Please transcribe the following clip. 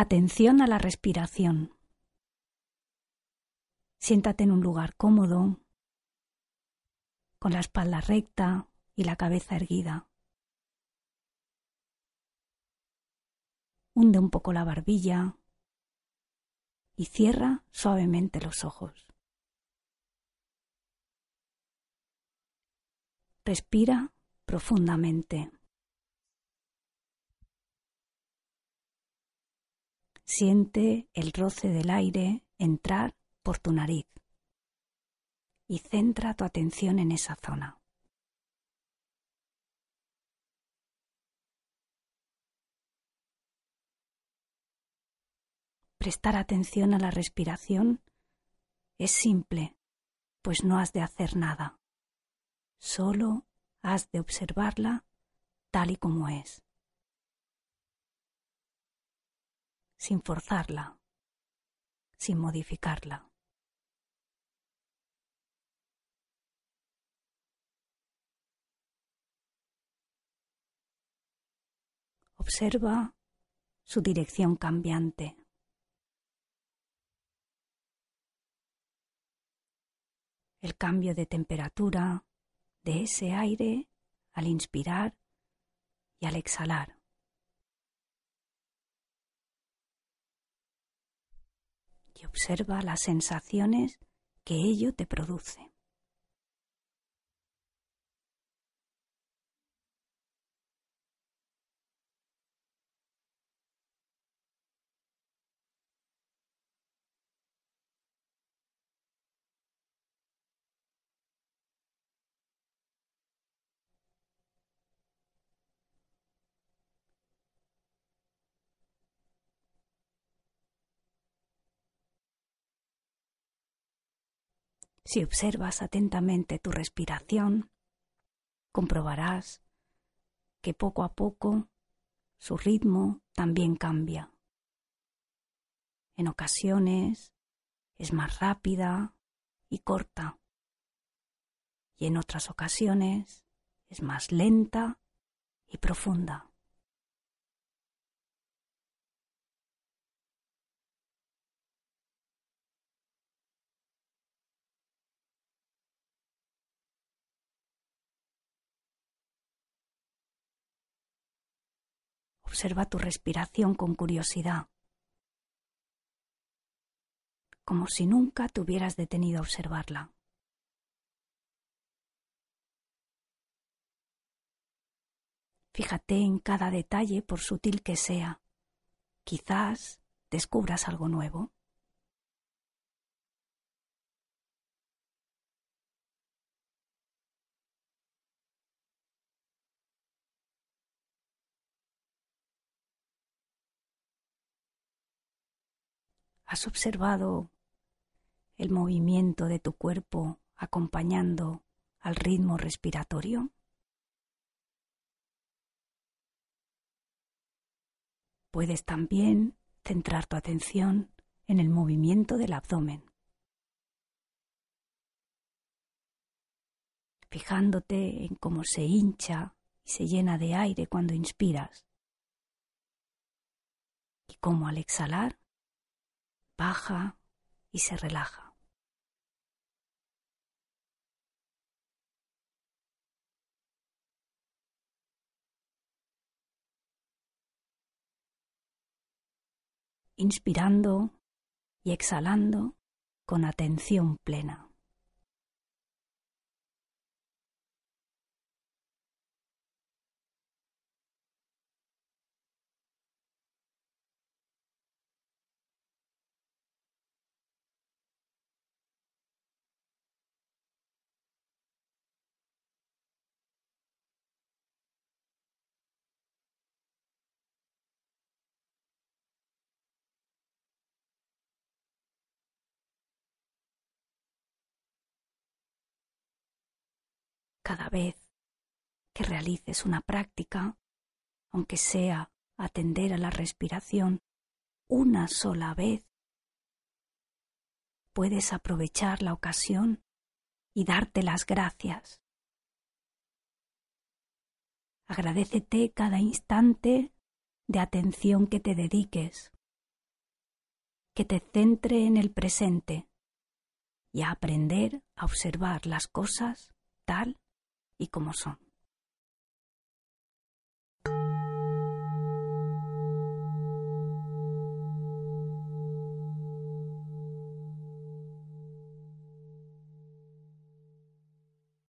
Atención a la respiración. Siéntate en un lugar cómodo, con la espalda recta y la cabeza erguida. Hunde un poco la barbilla y cierra suavemente los ojos. Respira profundamente. Siente el roce del aire entrar por tu nariz y centra tu atención en esa zona. Prestar atención a la respiración es simple, pues no has de hacer nada, solo has de observarla tal y como es, sin forzarla, sin modificarla. Observa su dirección cambiante. El cambio de temperatura de ese aire al inspirar y al exhalar. Y observa las sensaciones que ello te produce. Si observas atentamente tu respiración, comprobarás que poco a poco su ritmo también cambia. En ocasiones es más rápida y corta y en otras ocasiones es más lenta y profunda. Observa tu respiración con curiosidad, como si nunca te hubieras detenido a observarla. Fíjate en cada detalle por sutil que sea. Quizás descubras algo nuevo. ¿Has observado el movimiento de tu cuerpo acompañando al ritmo respiratorio? Puedes también centrar tu atención en el movimiento del abdomen, fijándote en cómo se hincha y se llena de aire cuando inspiras y cómo al exhalar baja y se relaja. Inspirando y exhalando con atención plena. Cada vez que realices una práctica, aunque sea atender a la respiración una sola vez, puedes aprovechar la ocasión y darte las gracias. Agradecete cada instante de atención que te dediques que te centre en el presente y a aprender a observar las cosas tal y como son.